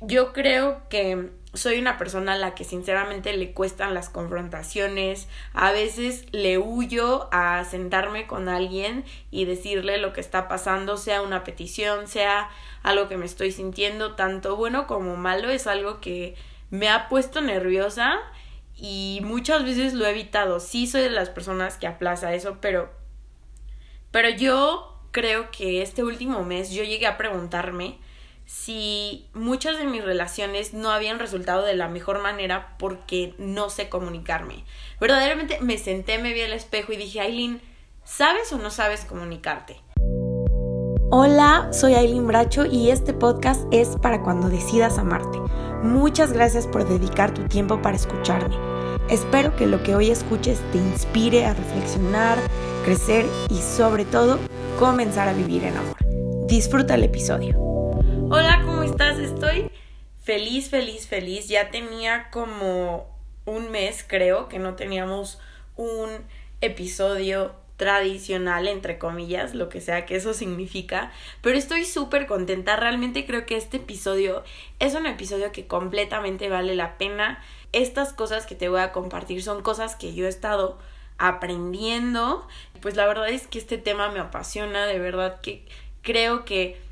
yo creo que soy una persona a la que sinceramente le cuestan las confrontaciones. A veces le huyo a sentarme con alguien y decirle lo que está pasando, sea una petición, sea algo que me estoy sintiendo, tanto bueno como malo, es algo que me ha puesto nerviosa y muchas veces lo he evitado. Sí soy de las personas que aplaza eso, pero pero yo creo que este último mes yo llegué a preguntarme si muchas de mis relaciones no habían resultado de la mejor manera porque no sé comunicarme. Verdaderamente me senté, me vi al espejo y dije, Aileen, ¿sabes o no sabes comunicarte? Hola, soy Aileen Bracho y este podcast es para cuando decidas amarte. Muchas gracias por dedicar tu tiempo para escucharme. Espero que lo que hoy escuches te inspire a reflexionar, crecer y sobre todo comenzar a vivir en amor. Disfruta el episodio. Hola, ¿cómo estás? Estoy feliz, feliz, feliz. Ya tenía como un mes, creo, que no teníamos un episodio tradicional, entre comillas, lo que sea que eso significa, pero estoy súper contenta, realmente creo que este episodio es un episodio que completamente vale la pena. Estas cosas que te voy a compartir son cosas que yo he estado aprendiendo, pues la verdad es que este tema me apasiona, de verdad que creo que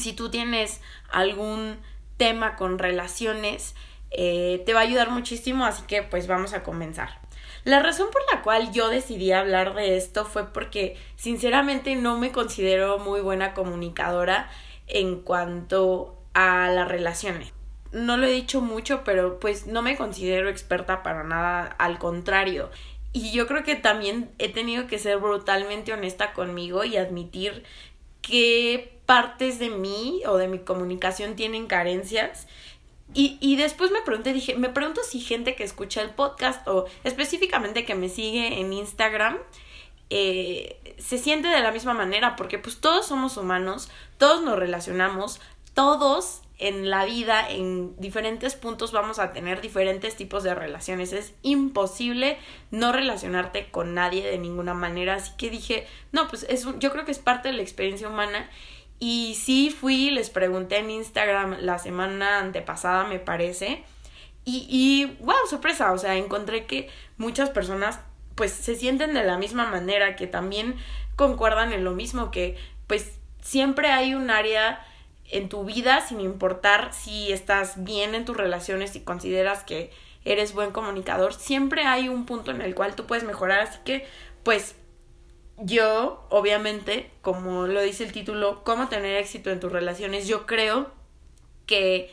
si tú tienes algún tema con relaciones, eh, te va a ayudar muchísimo, así que pues vamos a comenzar. La razón por la cual yo decidí hablar de esto fue porque sinceramente no me considero muy buena comunicadora en cuanto a las relaciones. No lo he dicho mucho, pero pues no me considero experta para nada, al contrario. Y yo creo que también he tenido que ser brutalmente honesta conmigo y admitir que partes de mí o de mi comunicación tienen carencias. Y, y, después me pregunté, dije, me pregunto si gente que escucha el podcast o específicamente que me sigue en Instagram eh, se siente de la misma manera, porque pues todos somos humanos, todos nos relacionamos, todos en la vida, en diferentes puntos vamos a tener diferentes tipos de relaciones. Es imposible no relacionarte con nadie de ninguna manera. Así que dije, no, pues es yo creo que es parte de la experiencia humana y sí fui, les pregunté en Instagram la semana antepasada, me parece. Y, y wow, sorpresa, o sea, encontré que muchas personas pues se sienten de la misma manera, que también concuerdan en lo mismo, que pues siempre hay un área en tu vida, sin importar si estás bien en tus relaciones y consideras que eres buen comunicador, siempre hay un punto en el cual tú puedes mejorar, así que pues yo, obviamente, como lo dice el título, cómo tener éxito en tus relaciones, yo creo que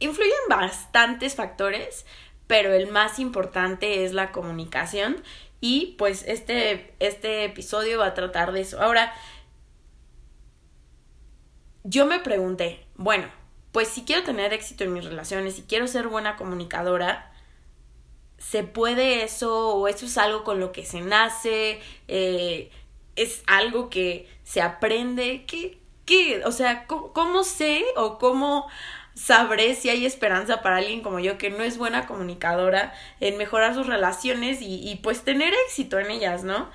influyen bastantes factores, pero el más importante es la comunicación y pues este, este episodio va a tratar de eso. Ahora, yo me pregunté, bueno, pues si quiero tener éxito en mis relaciones, si quiero ser buena comunicadora, ¿Se puede eso o eso es algo con lo que se nace? Eh, ¿Es algo que se aprende? ¿Qué? qué? O sea, ¿cómo, sé o cómo sabré si hay esperanza para alguien como yo que no es buena comunicadora en mejorar sus relaciones y, y pues tener éxito en ellas, ¿no?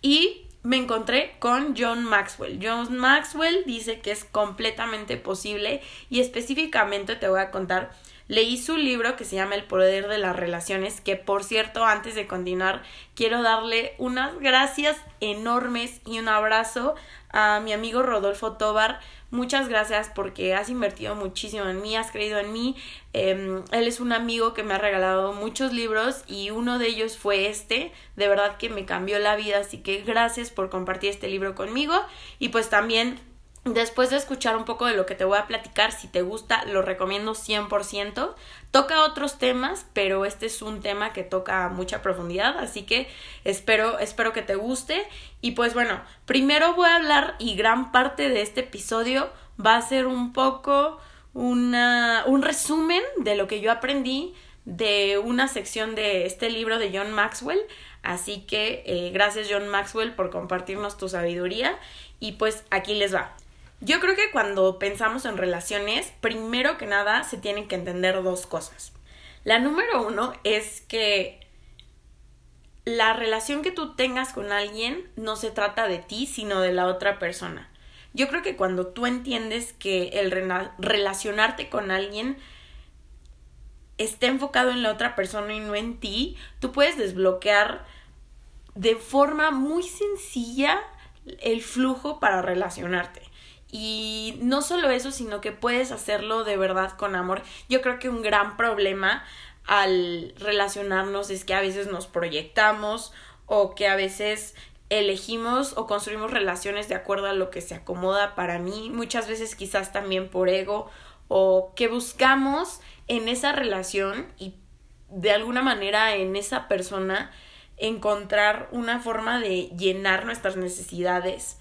Y me encontré con John Maxwell. John Maxwell dice que es completamente posible y específicamente te voy a contar Leí su libro que se llama El poder de las relaciones, que por cierto, antes de continuar, quiero darle unas gracias enormes y un abrazo a mi amigo Rodolfo Tobar. Muchas gracias porque has invertido muchísimo en mí, has creído en mí. Em, él es un amigo que me ha regalado muchos libros y uno de ellos fue este. De verdad que me cambió la vida, así que gracias por compartir este libro conmigo. Y pues también Después de escuchar un poco de lo que te voy a platicar, si te gusta, lo recomiendo 100%. Toca otros temas, pero este es un tema que toca mucha profundidad, así que espero, espero que te guste. Y pues bueno, primero voy a hablar y gran parte de este episodio va a ser un poco una, un resumen de lo que yo aprendí de una sección de este libro de John Maxwell. Así que eh, gracias John Maxwell por compartirnos tu sabiduría y pues aquí les va. Yo creo que cuando pensamos en relaciones, primero que nada se tienen que entender dos cosas. La número uno es que la relación que tú tengas con alguien no se trata de ti, sino de la otra persona. Yo creo que cuando tú entiendes que el relacionarte con alguien esté enfocado en la otra persona y no en ti, tú puedes desbloquear de forma muy sencilla el flujo para relacionarte. Y no solo eso, sino que puedes hacerlo de verdad con amor. Yo creo que un gran problema al relacionarnos es que a veces nos proyectamos o que a veces elegimos o construimos relaciones de acuerdo a lo que se acomoda para mí, muchas veces quizás también por ego o que buscamos en esa relación y de alguna manera en esa persona encontrar una forma de llenar nuestras necesidades.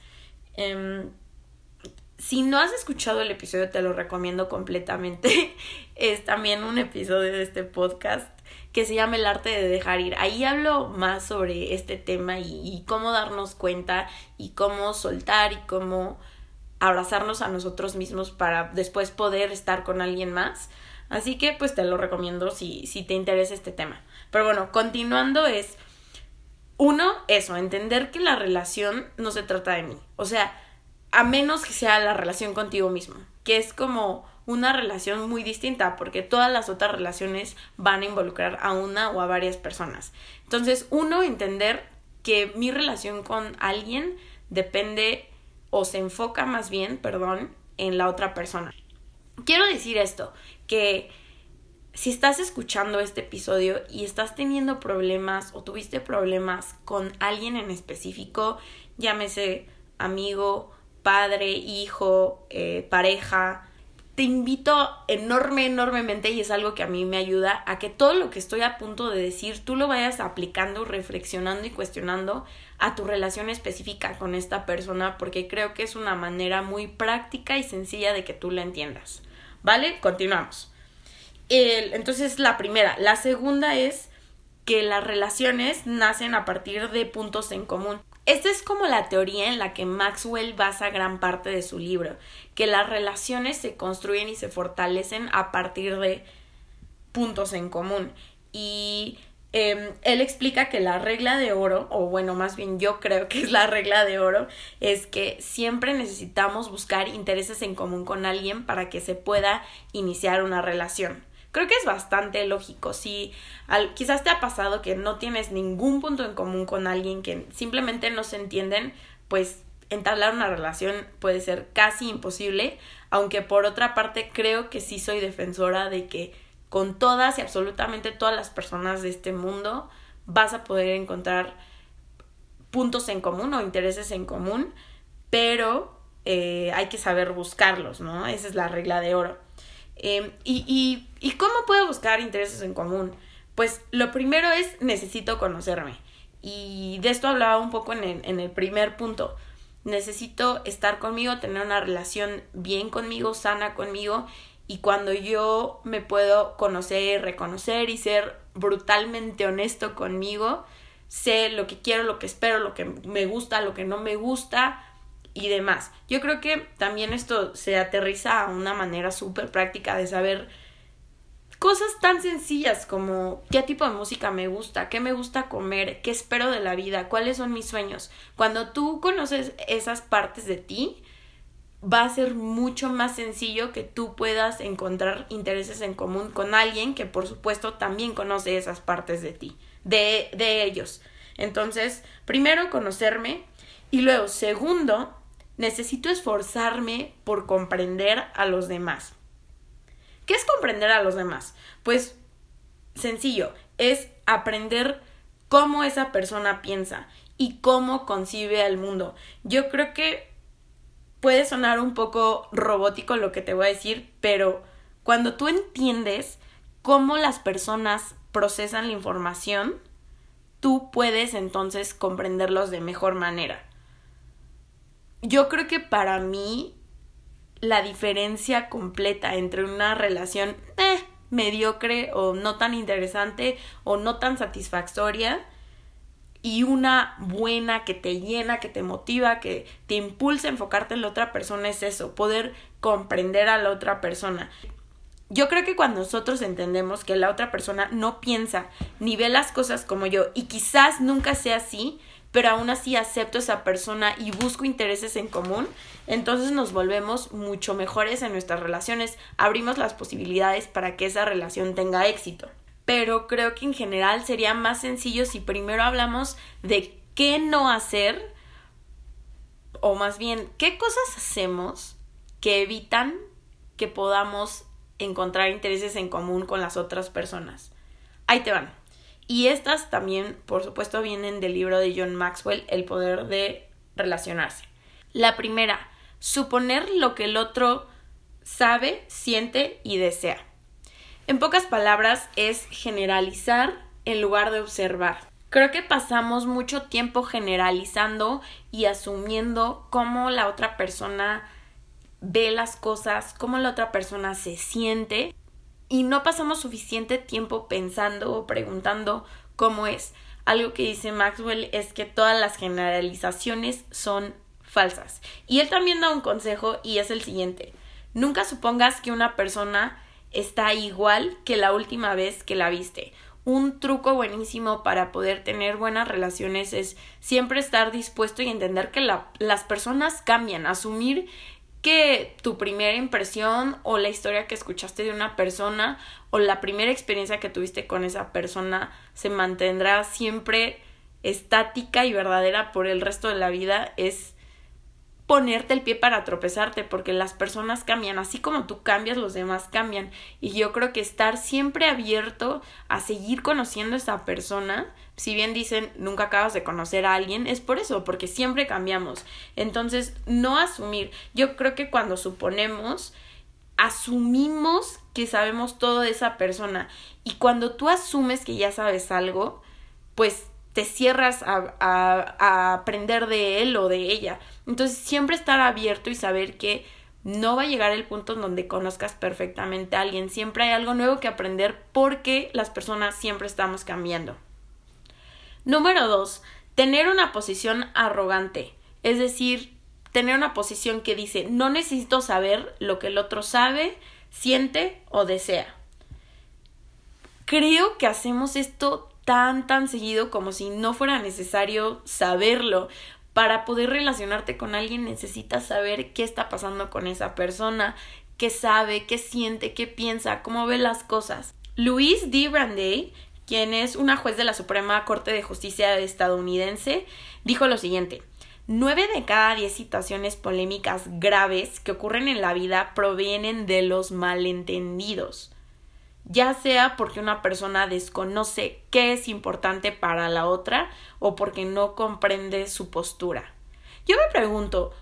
Em, si no has escuchado el episodio, te lo recomiendo completamente. es también un episodio de este podcast que se llama El arte de dejar ir. Ahí hablo más sobre este tema y, cómo darnos cuenta y cómo soltar y cómo abrazarnos a nosotros mismos para después poder estar con alguien más. Así que pues te lo recomiendo si, si te interesa este tema. Pero bueno, continuando es, uno, eso, entender que la relación no se trata de mí. O sea, a menos que sea la relación contigo mismo, que es como una relación muy distinta, porque todas las otras relaciones van a involucrar a una o a varias personas. Entonces, uno, entender que mi relación con alguien depende o se enfoca más bien, perdón, en la otra persona. Quiero decir esto, que si estás escuchando este episodio y estás teniendo problemas o tuviste problemas con alguien en específico, llámese amigo, padre, hijo, eh, pareja, te invito enorme, enormemente, y es algo que a mí me ayuda, a que todo lo que estoy a punto de decir, tú lo vayas aplicando, reflexionando y cuestionando a tu relación específica con esta persona, porque creo que es una manera muy práctica y sencilla de que tú la entiendas. ¿Vale? Continuamos. entonces, la primera. La segunda es que las relaciones nacen a partir de puntos en común. Esta es como la teoría en la que Maxwell basa gran parte de su libro, que las relaciones se construyen y se fortalecen a partir de puntos en común. Y em, él explica que la regla de oro, o bueno, más bien yo creo que es la regla de oro, es que siempre necesitamos buscar intereses en común con alguien para que se pueda iniciar una relación. Creo que es bastante lógico. Si quizás te ha pasado que no tienes ningún punto en común con alguien que simplemente no se entienden, pues entablar una relación puede ser casi imposible, aunque por otra parte creo que sí soy defensora de que con todas y absolutamente todas las personas de este mundo vas a poder encontrar puntos en común o intereses en común, pero eh, hay que saber buscarlos, ¿no? Esa es la regla de oro. Em, y, y, ¿Y cómo puedo buscar intereses en común? Pues lo primero es necesito conocerme. Y de esto hablaba un poco en el, en el primer punto. Necesito estar conmigo, tener una relación bien conmigo, sana conmigo. Y cuando yo me puedo conocer, reconocer y ser brutalmente honesto conmigo, sé lo que quiero, lo que espero, lo que me gusta, lo que no me gusta, y demás. Yo creo que también esto se aterriza a una manera súper práctica de saber cosas tan sencillas como qué tipo de música me gusta, qué me gusta comer, qué espero de la vida, cuáles son mis sueños. Cuando tú conoces esas partes de ti, va a ser mucho más sencillo que tú puedas encontrar intereses en común con alguien que por supuesto también conoce esas partes de ti, de, de ellos. Entonces, primero conocerme y luego, segundo, necesito esforzarme por comprender a los demás. ¿Qué es comprender a los demás? Pues sencillo, es aprender cómo esa persona piensa y cómo concibe al mundo. Yo creo que puede sonar un poco robótico lo que te voy a decir, pero cuando tú entiendes cómo las personas procesan la información, tú puedes entonces comprenderlos de mejor manera yo creo que para mí la diferencia completa entre una relación eh, mediocre o no tan interesante o no tan satisfactoria y una buena que te llena, que te motiva, que te impulsa a enfocarte en la otra persona es eso, poder comprender a la otra persona. Yo creo que cuando nosotros entendemos que la otra persona no piensa ni ve las cosas como yo y quizás nunca sea así, pero aún así acepto a esa persona y busco intereses en común, entonces nos volvemos mucho mejores en nuestras relaciones, abrimos las posibilidades para que esa relación tenga éxito. Pero creo que en general sería más sencillo si primero hablamos de qué no hacer, o más bien, qué cosas hacemos que evitan que podamos encontrar intereses en común con las otras personas. Ahí te van. Y estas también, por supuesto, vienen del libro de John Maxwell, El poder de relacionarse. La primera, suponer lo que el otro sabe, siente y desea. En pocas palabras, es generalizar en lugar de observar. Creo que pasamos mucho tiempo generalizando y asumiendo cómo la otra persona ve las cosas, cómo la otra persona se siente y no pasamos suficiente tiempo pensando o preguntando cómo es. Algo que dice Maxwell es que todas las generalizaciones son falsas. Y él también da un consejo y es el siguiente. Nunca supongas que una persona está igual que la última vez que la viste. Un truco buenísimo para poder tener buenas relaciones es siempre estar dispuesto y entender que las personas cambian, asumir que tu primera impresión o la historia que escuchaste de una persona o la primera experiencia que tuviste con esa persona se mantendrá siempre estática y verdadera por el resto de la vida es ponerte el pie para tropezarte porque las personas cambian, así como tú cambias, los demás cambian. Y yo creo que estar siempre abierto a seguir conociendo a esa persona, si bien dicen nunca acabas de conocer a alguien, es por eso, porque siempre cambiamos. Entonces, no asumir. Yo creo que cuando suponemos, asumimos que sabemos todo de esa persona. Y cuando tú asumes que ya sabes algo, pues te cierras a, a, aprender de él o de ella. Entonces siempre estar abierto y saber que no va a llegar el punto en donde conozcas perfectamente a alguien. Siempre hay algo nuevo que aprender porque las personas siempre estamos cambiando. Número dos, tener una posición arrogante. Es decir, tener una posición que dice no necesito saber lo que el otro sabe, siente o desea. Creo que hacemos esto tan, tan seguido como si no fuera necesario saberlo. Para poder relacionarte con alguien necesitas saber qué está pasando con esa persona, qué sabe, qué siente, qué piensa, cómo ve las cosas. Louise D. Brandeis, quien es una juez de la Suprema Corte de Justicia estadounidense, dijo lo siguiente. Nueve de cada diez situaciones polémicas graves que ocurren en la vida provienen de los malentendidos ya sea porque una persona desconoce qué es importante para la otra o porque no comprende su postura. Yo me pregunto,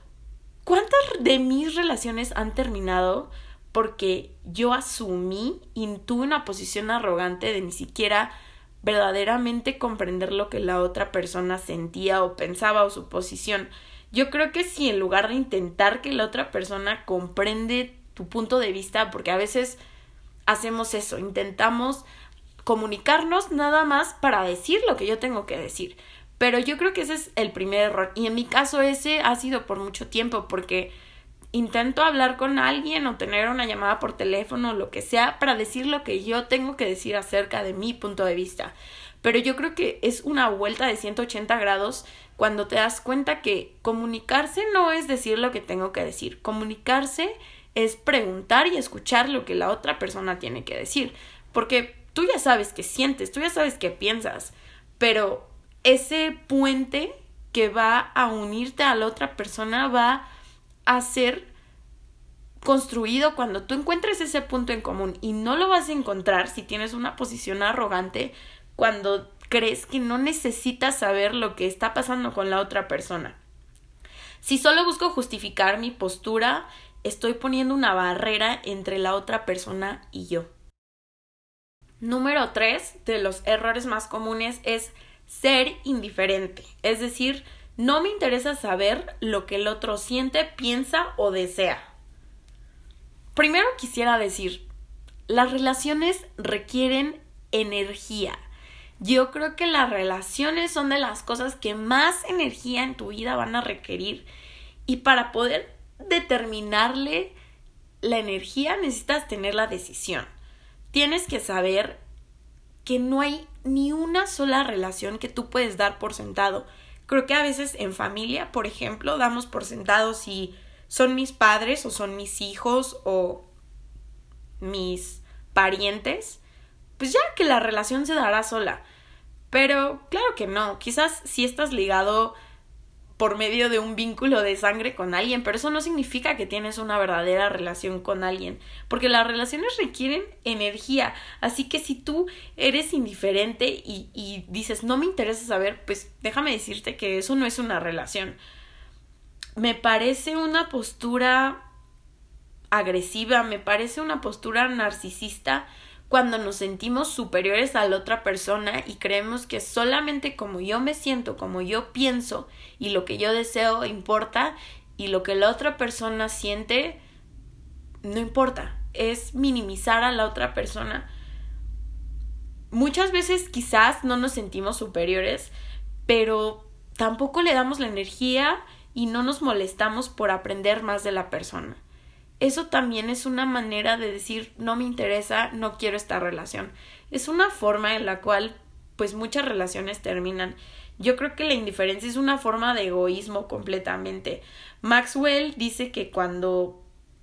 ¿cuántas de mis relaciones han terminado porque yo asumí y tuve una posición arrogante de ni siquiera verdaderamente comprender lo que la otra persona sentía o pensaba o su posición? Yo creo que si en lugar de intentar que la otra persona comprende tu punto de vista, porque a veces hacemos eso, intentamos comunicarnos nada más para decir lo que yo tengo que decir. Pero yo creo que ese es el primer error. Y en mi caso ese ha sido por mucho tiempo porque intento hablar con alguien o tener una llamada por teléfono o lo que sea para decir lo que yo tengo que decir acerca de mi punto de vista. Pero yo creo que es una vuelta de 180 grados cuando te das cuenta que comunicarse no es decir lo que tengo que decir. Comunicarse es preguntar y escuchar lo que la otra persona tiene que decir. Porque tú ya sabes qué sientes, tú ya sabes qué piensas, pero ese puente que va a unirte a la otra persona va a ser construido cuando tú encuentres ese punto en común y no lo vas a encontrar si tienes una posición arrogante cuando crees que no necesitas saber lo que está pasando con la otra persona. Si solo busco justificar mi postura estoy poniendo una barrera entre la otra persona y yo. Número 3 de los errores más comunes es ser indiferente, es decir, no me interesa saber lo que el otro siente, piensa o desea. Primero quisiera decir, las relaciones requieren energía. Yo creo que las relaciones son de las cosas que más energía en tu vida van a requerir. Y para poder determinarle la energía, necesitas tener la decisión. Tienes que saber que no hay ni una sola relación que tú puedes dar por sentado. Creo que a veces en familia, por ejemplo, damos por sentado si son mis padres o son mis hijos o mis parientes, pues ya que la relación se dará sola. Pero claro que no, quizás si estás ligado por medio de un vínculo de sangre con alguien, pero eso no significa que tienes una verdadera relación con alguien, porque las relaciones requieren energía, así que si tú eres indiferente y, y dices no me interesa saber, pues déjame decirte que eso no es una relación. Me parece una postura agresiva, me parece una postura narcisista cuando nos sentimos superiores a la otra persona y creemos que solamente como yo me siento, como yo pienso y lo que yo deseo importa y lo que la otra persona siente no importa, es minimizar a la otra persona. Muchas veces quizás no nos sentimos superiores, pero tampoco le damos la energía y no nos molestamos por aprender más de la persona eso también es una manera de decir no me interesa, no quiero esta relación. Es una forma en la cual pues muchas relaciones terminan. Yo creo que la indiferencia es una forma de egoísmo completamente. Maxwell dice que cuando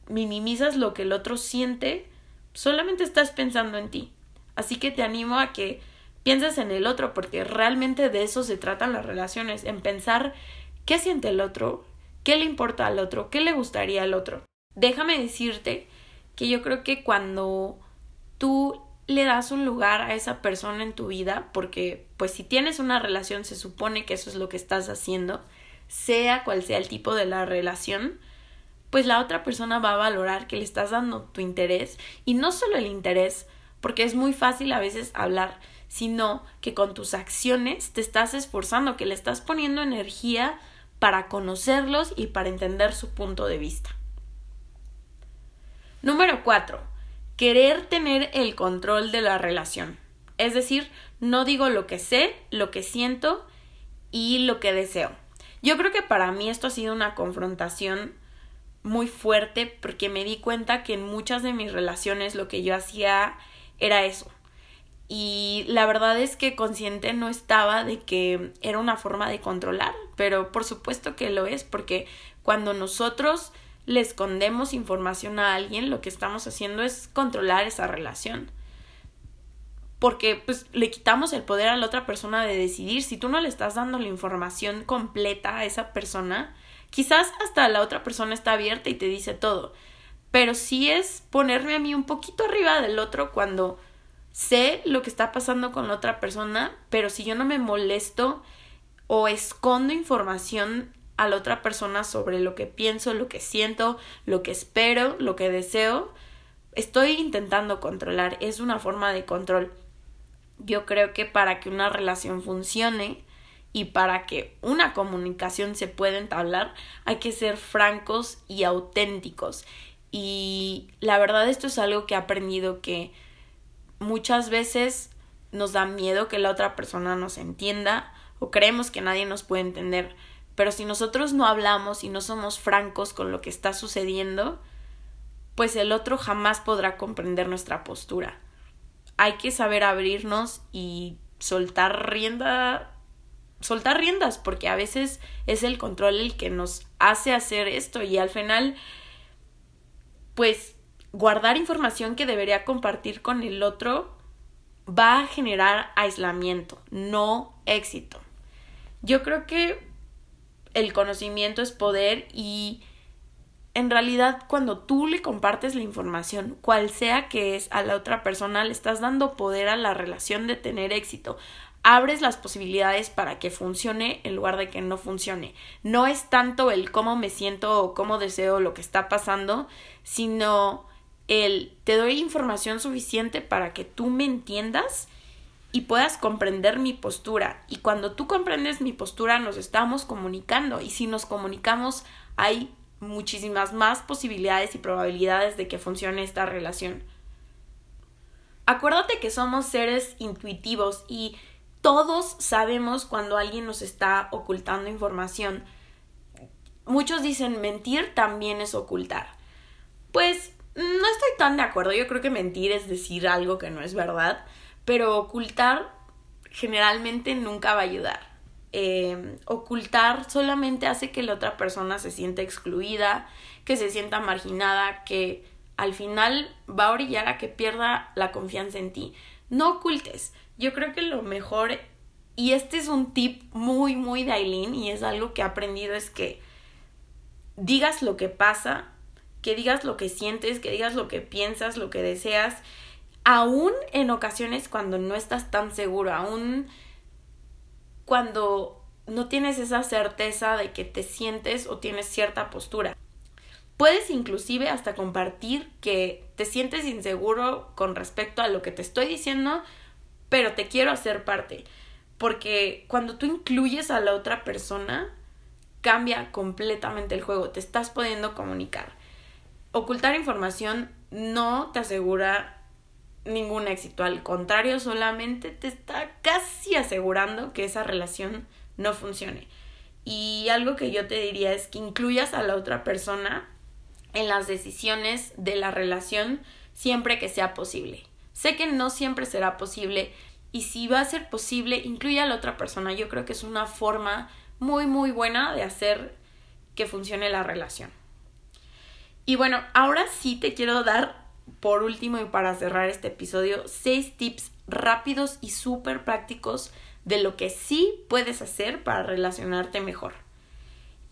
minimizas lo que el otro siente, solamente estás pensando en ti. Así que te animo a que pienses en el otro, porque realmente de eso se tratan las relaciones, en pensar qué siente el otro, qué le importa al otro, qué le gustaría al otro déjame decirte que yo creo que cuando tú le das un lugar a esa persona en tu vida, porque pues si tienes una relación se supone que eso es lo que estás haciendo, sea cual sea el tipo de la relación, pues la otra persona va a valorar que le estás dando tu interés y no solo el interés, porque es muy fácil a veces hablar, sino que con tus acciones te estás esforzando, que le estás poniendo energía para conocerlos y para entender su punto de vista. Número 4. Querer tener el control de la relación. Es decir, no digo lo que sé, lo que siento y lo que deseo. Yo creo que para mí esto ha sido una confrontación muy fuerte porque me di cuenta que en muchas de mis relaciones lo que yo hacía era eso. Y la verdad es que consciente no estaba de que era una forma de controlar, pero por supuesto que lo es porque cuando nosotros le escondemos información a alguien, lo que estamos haciendo es controlar esa relación. Porque pues le quitamos el poder a la otra persona de decidir. Si tú no le estás dando la información completa a esa persona, quizás hasta la otra persona está abierta y te dice todo. Pero sí es ponerme a mí un poquito arriba del otro cuando sé lo que está pasando con la otra persona, pero si yo no me molesto o escondo información a la otra persona sobre lo que pienso, lo que siento, lo que espero, lo que deseo, estoy intentando controlar, es una forma de control. Yo creo que para que una relación funcione y para que una comunicación se pueda entablar, hay que ser francos y auténticos. Y la verdad esto es algo que he aprendido que muchas veces nos da miedo que la otra persona nos entienda o creemos que nadie nos puede entender pero si nosotros no hablamos y no somos francos con lo que está sucediendo, pues el otro jamás podrá comprender nuestra postura. Hay que saber abrirnos y soltar rienda soltar riendas porque a veces es el control el que nos hace hacer esto y al final pues guardar información que debería compartir con el otro va a generar aislamiento, no éxito. Yo creo que el conocimiento es poder y en realidad cuando tú le compartes la información, cual sea que es a la otra persona, le estás dando poder a la relación de tener éxito. Abres las posibilidades para que funcione en lugar de que no funcione. No es tanto el cómo me siento o cómo deseo lo que está pasando, sino el te doy información suficiente para que tú me entiendas y puedas comprender mi postura. Y cuando tú comprendes mi postura, nos estamos comunicando. Y si nos comunicamos, hay muchísimas más posibilidades y probabilidades de que funcione esta relación. Acuérdate que somos seres intuitivos y todos sabemos cuando alguien nos está ocultando información. Muchos dicen mentir también es ocultar. Pues no estoy tan de acuerdo. Yo creo que mentir es decir algo que no es verdad pero ocultar generalmente nunca va a ayudar. eh, ocultar solamente hace que la otra persona se sienta excluida, que se sienta marginada, que al final va a orillar a que pierda la confianza en ti. No ocultes. Yo creo que lo mejor, y este es un tip muy, muy de Aileen, y es algo que he aprendido, es que digas lo que pasa, que digas lo que sientes, que digas lo que piensas, lo que deseas, aún en ocasiones cuando no estás tan seguro, aún cuando no tienes esa certeza de que te sientes o tienes cierta postura. Puedes inclusive hasta compartir que te sientes inseguro con respecto a lo que te estoy diciendo, pero te quiero hacer parte. Porque cuando tú incluyes a la otra persona, cambia completamente el juego, te estás pudiendo comunicar. Ocultar información no te asegura ningún éxito, al contrario, solamente te está casi asegurando que esa relación no funcione. Y algo que yo te diría es que incluyas a la otra persona en las decisiones de la relación siempre que sea posible. Sé que no siempre será posible y si va a ser posible, incluye a la otra persona. Yo creo que es una forma muy, muy buena de hacer que funcione la relación. Y bueno, ahora sí te quiero dar, por último y para cerrar este episodio, seis tips rápidos y súper prácticos de lo que sí puedes hacer para relacionarte mejor.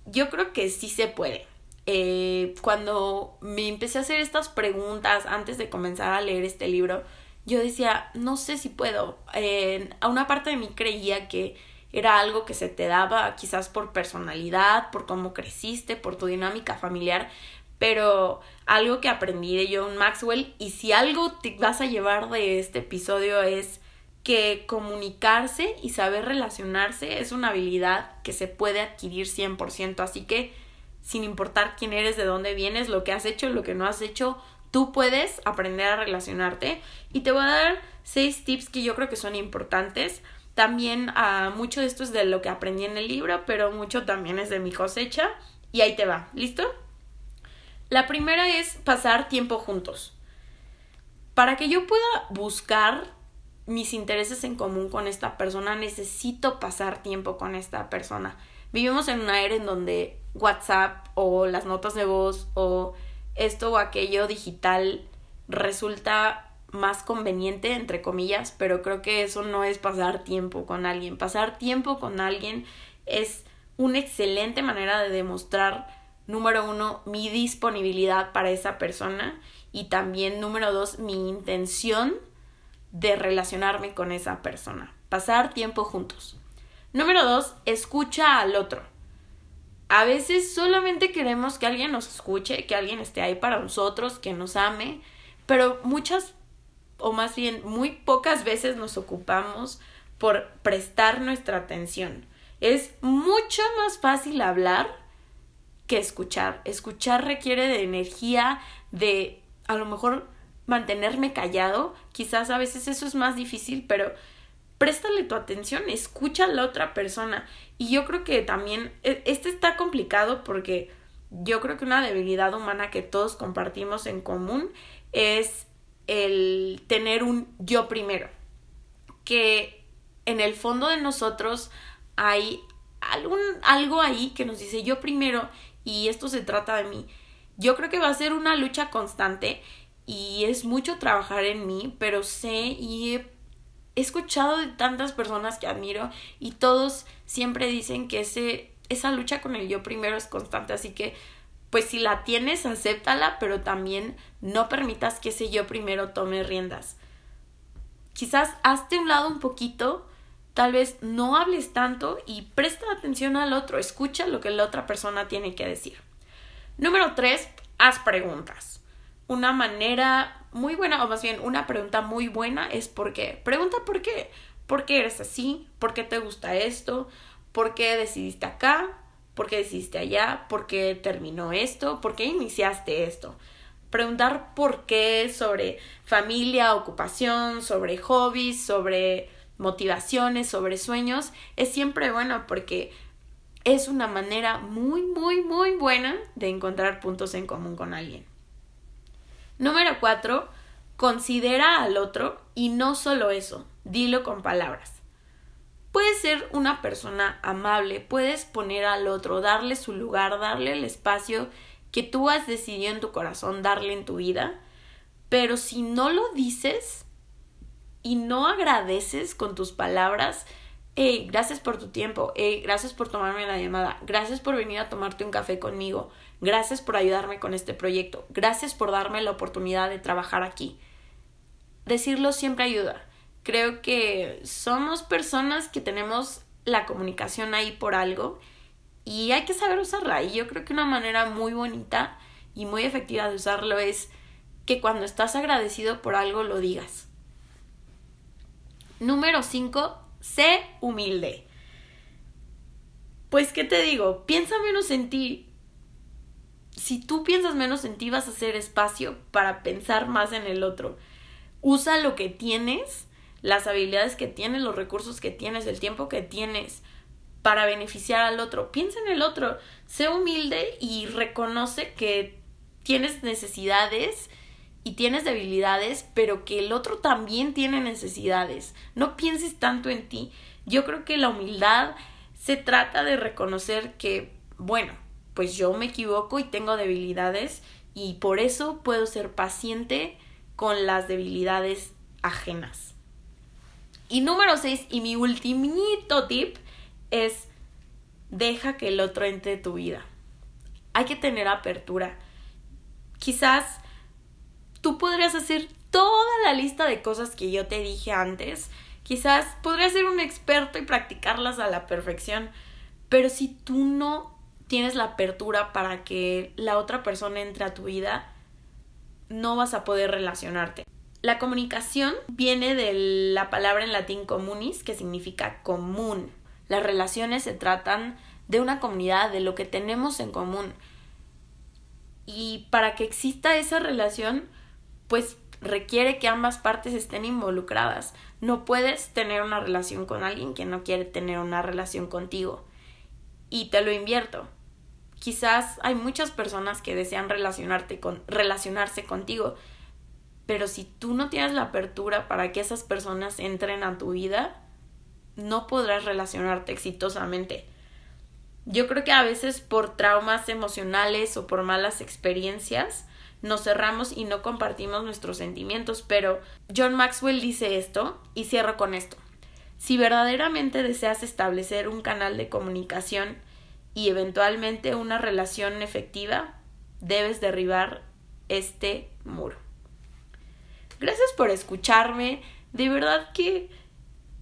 Yo creo que sí se puede. Eh, cuando me empecé a hacer estas preguntas antes de comenzar a leer este libro, yo decía, no sé si puedo. a una parte de mí creía que era algo que se te daba quizás por personalidad, por cómo creciste, por tu dinámica familiar, pero algo que aprendí de John Maxwell y si algo te vas a llevar de este episodio es que comunicarse y saber relacionarse es una habilidad que se puede adquirir 100%, así que sin importar quién eres, de dónde vienes, lo que has hecho, lo que no has hecho, tú puedes aprender a relacionarte y te voy a dar seis tips que yo creo que son importantes. También uh, mucho de esto es de lo que aprendí en el libro, pero mucho también es de mi cosecha y ahí te va, ¿listo? La primera es pasar tiempo juntos. Para que yo pueda buscar mis intereses en común con esta persona, necesito pasar tiempo con esta persona. Vivimos en una era en donde WhatsApp o las notas de voz o esto o aquello digital resulta más conveniente, entre comillas, pero creo que eso no es pasar tiempo con alguien. Pasar tiempo con alguien es una excelente manera de demostrar, número uno, mi disponibilidad para esa persona y también, número dos, mi intención de relacionarme con esa persona. Pasar tiempo juntos. Número dos, escucha al otro. A veces solamente queremos que alguien nos escuche, que alguien esté ahí para nosotros, que nos ame, pero muchas, o más bien muy pocas veces nos ocupamos por prestar nuestra atención. Es mucho más fácil hablar que escuchar. Escuchar requiere de energía, de a lo mejor mantenerme callado. Quizás a veces eso es más difícil, pero préstale tu atención, escucha a la otra persona. Y yo creo que también, e, este está complicado porque yo creo que una debilidad humana que todos compartimos en común es el tener un yo primero. Que en el fondo de nosotros hay algún, algo ahí que nos dice yo primero y esto se trata de mí. Yo creo que va a ser una lucha constante y es mucho trabajar en mí, pero sé y he escuchado de tantas personas que admiro y todos siempre dicen que ese, esa lucha con el yo primero es constante, así que pues si la tienes, acéptala, pero también no permitas que ese yo primero tome riendas. Quizás hazte un lado un poquito, tal vez no hables tanto y presta atención al otro, escucha lo que la otra persona tiene que decir. Número tres, haz preguntas. Una manera muy buena, o más bien una pregunta muy buena es ¿por qué? Pregunta por qué. ¿Por qué eres así? ¿Por qué te gusta esto? ¿Por qué decidiste acá? ¿Por qué decidiste allá? ¿Por qué terminó esto? ¿Por qué iniciaste esto? Preguntar por qué sobre familia, ocupación, sobre hobbies, sobre motivaciones, sobre sueños, es siempre bueno porque es una manera muy, muy, muy buena de encontrar puntos en común con alguien. Número cuatro, considera al otro y no solo eso, dilo con palabras. Puedes ser una persona amable, puedes poner al otro, darle su lugar, darle el espacio que tú has decidido en tu corazón darle en tu vida, pero si no lo dices y no agradeces con tus palabras, gracias por tu tiempo, gracias por tomarme la llamada, gracias por venir a tomarte un café conmigo, gracias por ayudarme con este proyecto, gracias por darme la oportunidad de trabajar aquí. Decirlo siempre ayuda Creo que somos personas que tenemos la comunicación ahí por algo y hay que saber usarla. Y yo creo que una manera muy bonita y muy efectiva de usarlo es que cuando estás agradecido por algo lo digas. Número 5. Sé humilde. Pues, ¿qué te digo? Piensa menos en ti. Si tú piensas menos en ti, vas a hacer espacio para pensar más en el otro. Usa lo que tienes las habilidades que tienes, los recursos que tienes, el tiempo que tienes para beneficiar al otro. Piensa en el otro, sé humilde y reconoce que tienes necesidades y tienes debilidades, pero que el otro también tiene necesidades. No pienses tanto en ti. Yo creo que la humildad se trata de reconocer que, bueno, pues yo me equivoco y tengo debilidades y por eso puedo ser paciente con las debilidades ajenas. Y número 6, y mi ultimito tip es deja que el otro entre tu vida. Hay que tener apertura. Quizás tú podrías hacer toda la lista de cosas que yo te dije antes. Quizás podrías ser un experto y practicarlas a la perfección. Pero si tú no tienes la apertura para que la otra persona entre a tu vida, no vas a poder relacionarte. La comunicación viene de la palabra en latín comunis, que significa común. Las relaciones se tratan de una comunidad, de lo que tenemos en común. Y para que exista esa relación, pues requiere que ambas partes estén involucradas. No puedes tener una relación con alguien que no quiere tener una relación contigo. Y te lo invierto. Quizás hay muchas personas que desean relacionarte con, relacionarse contigo, pero si tú no tienes la apertura para que esas personas entren a tu vida, no podrás relacionarte exitosamente. Yo creo que a veces por traumas emocionales o por malas experiencias nos cerramos y no compartimos nuestros sentimientos, pero John Maxwell dice esto y cierro con esto. Si verdaderamente deseas establecer un canal de comunicación y eventualmente una relación efectiva, debes derribar este muro. Gracias por escucharme. De verdad que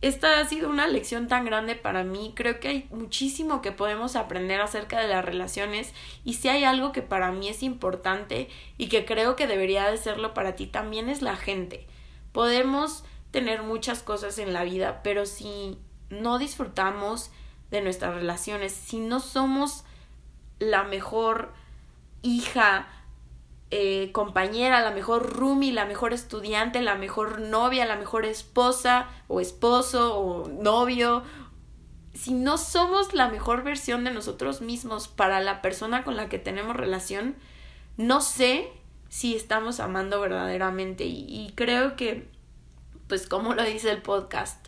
esta ha sido una lección tan grande para mí. Creo que hay muchísimo que podemos aprender acerca de las relaciones y si hay algo que para mí es importante y que creo que debería de serlo para ti también es la gente. Podemos tener muchas cosas en la vida, pero si no disfrutamos de nuestras relaciones, si no somos la mejor hija, eh, compañera, la mejor roomie, la mejor estudiante, la mejor novia, la mejor esposa o esposo o novio. Si no somos la mejor versión de nosotros mismos para la persona con la que tenemos relación, no sé si estamos amando verdaderamente y, creo que, pues como lo dice el podcast,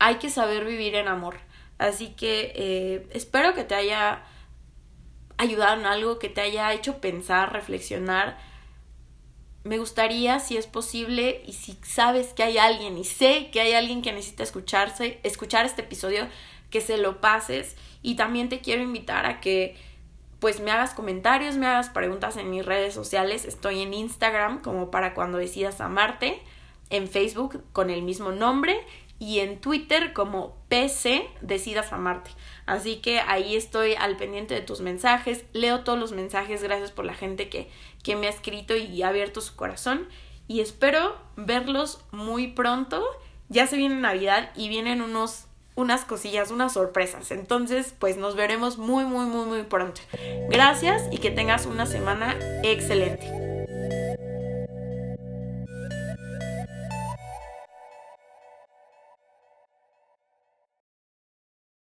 hay que saber vivir en amor. Así que eh, espero que te haya ayudado en algo que te haya hecho pensar, reflexionar. Me gustaría, si es posible, y si sabes que hay alguien, y sé que hay alguien que necesita escucharse, escuchar este episodio, que se lo pases. Y también te quiero invitar a que pues me hagas comentarios, me hagas preguntas en mis redes sociales. Estoy en Instagram como para cuando decidas amarte, en Facebook con el mismo nombre y en Twitter como PC decidas amarte. Así que ahí estoy al pendiente de tus mensajes, leo todos los mensajes, gracias por la gente que, que me ha escrito y ha abierto su corazón y espero verlos muy pronto. Ya se viene Navidad y vienen unos unas cosillas, unas sorpresas. Entonces, pues nos veremos muy, muy, muy, muy pronto. Gracias y que tengas una semana excelente.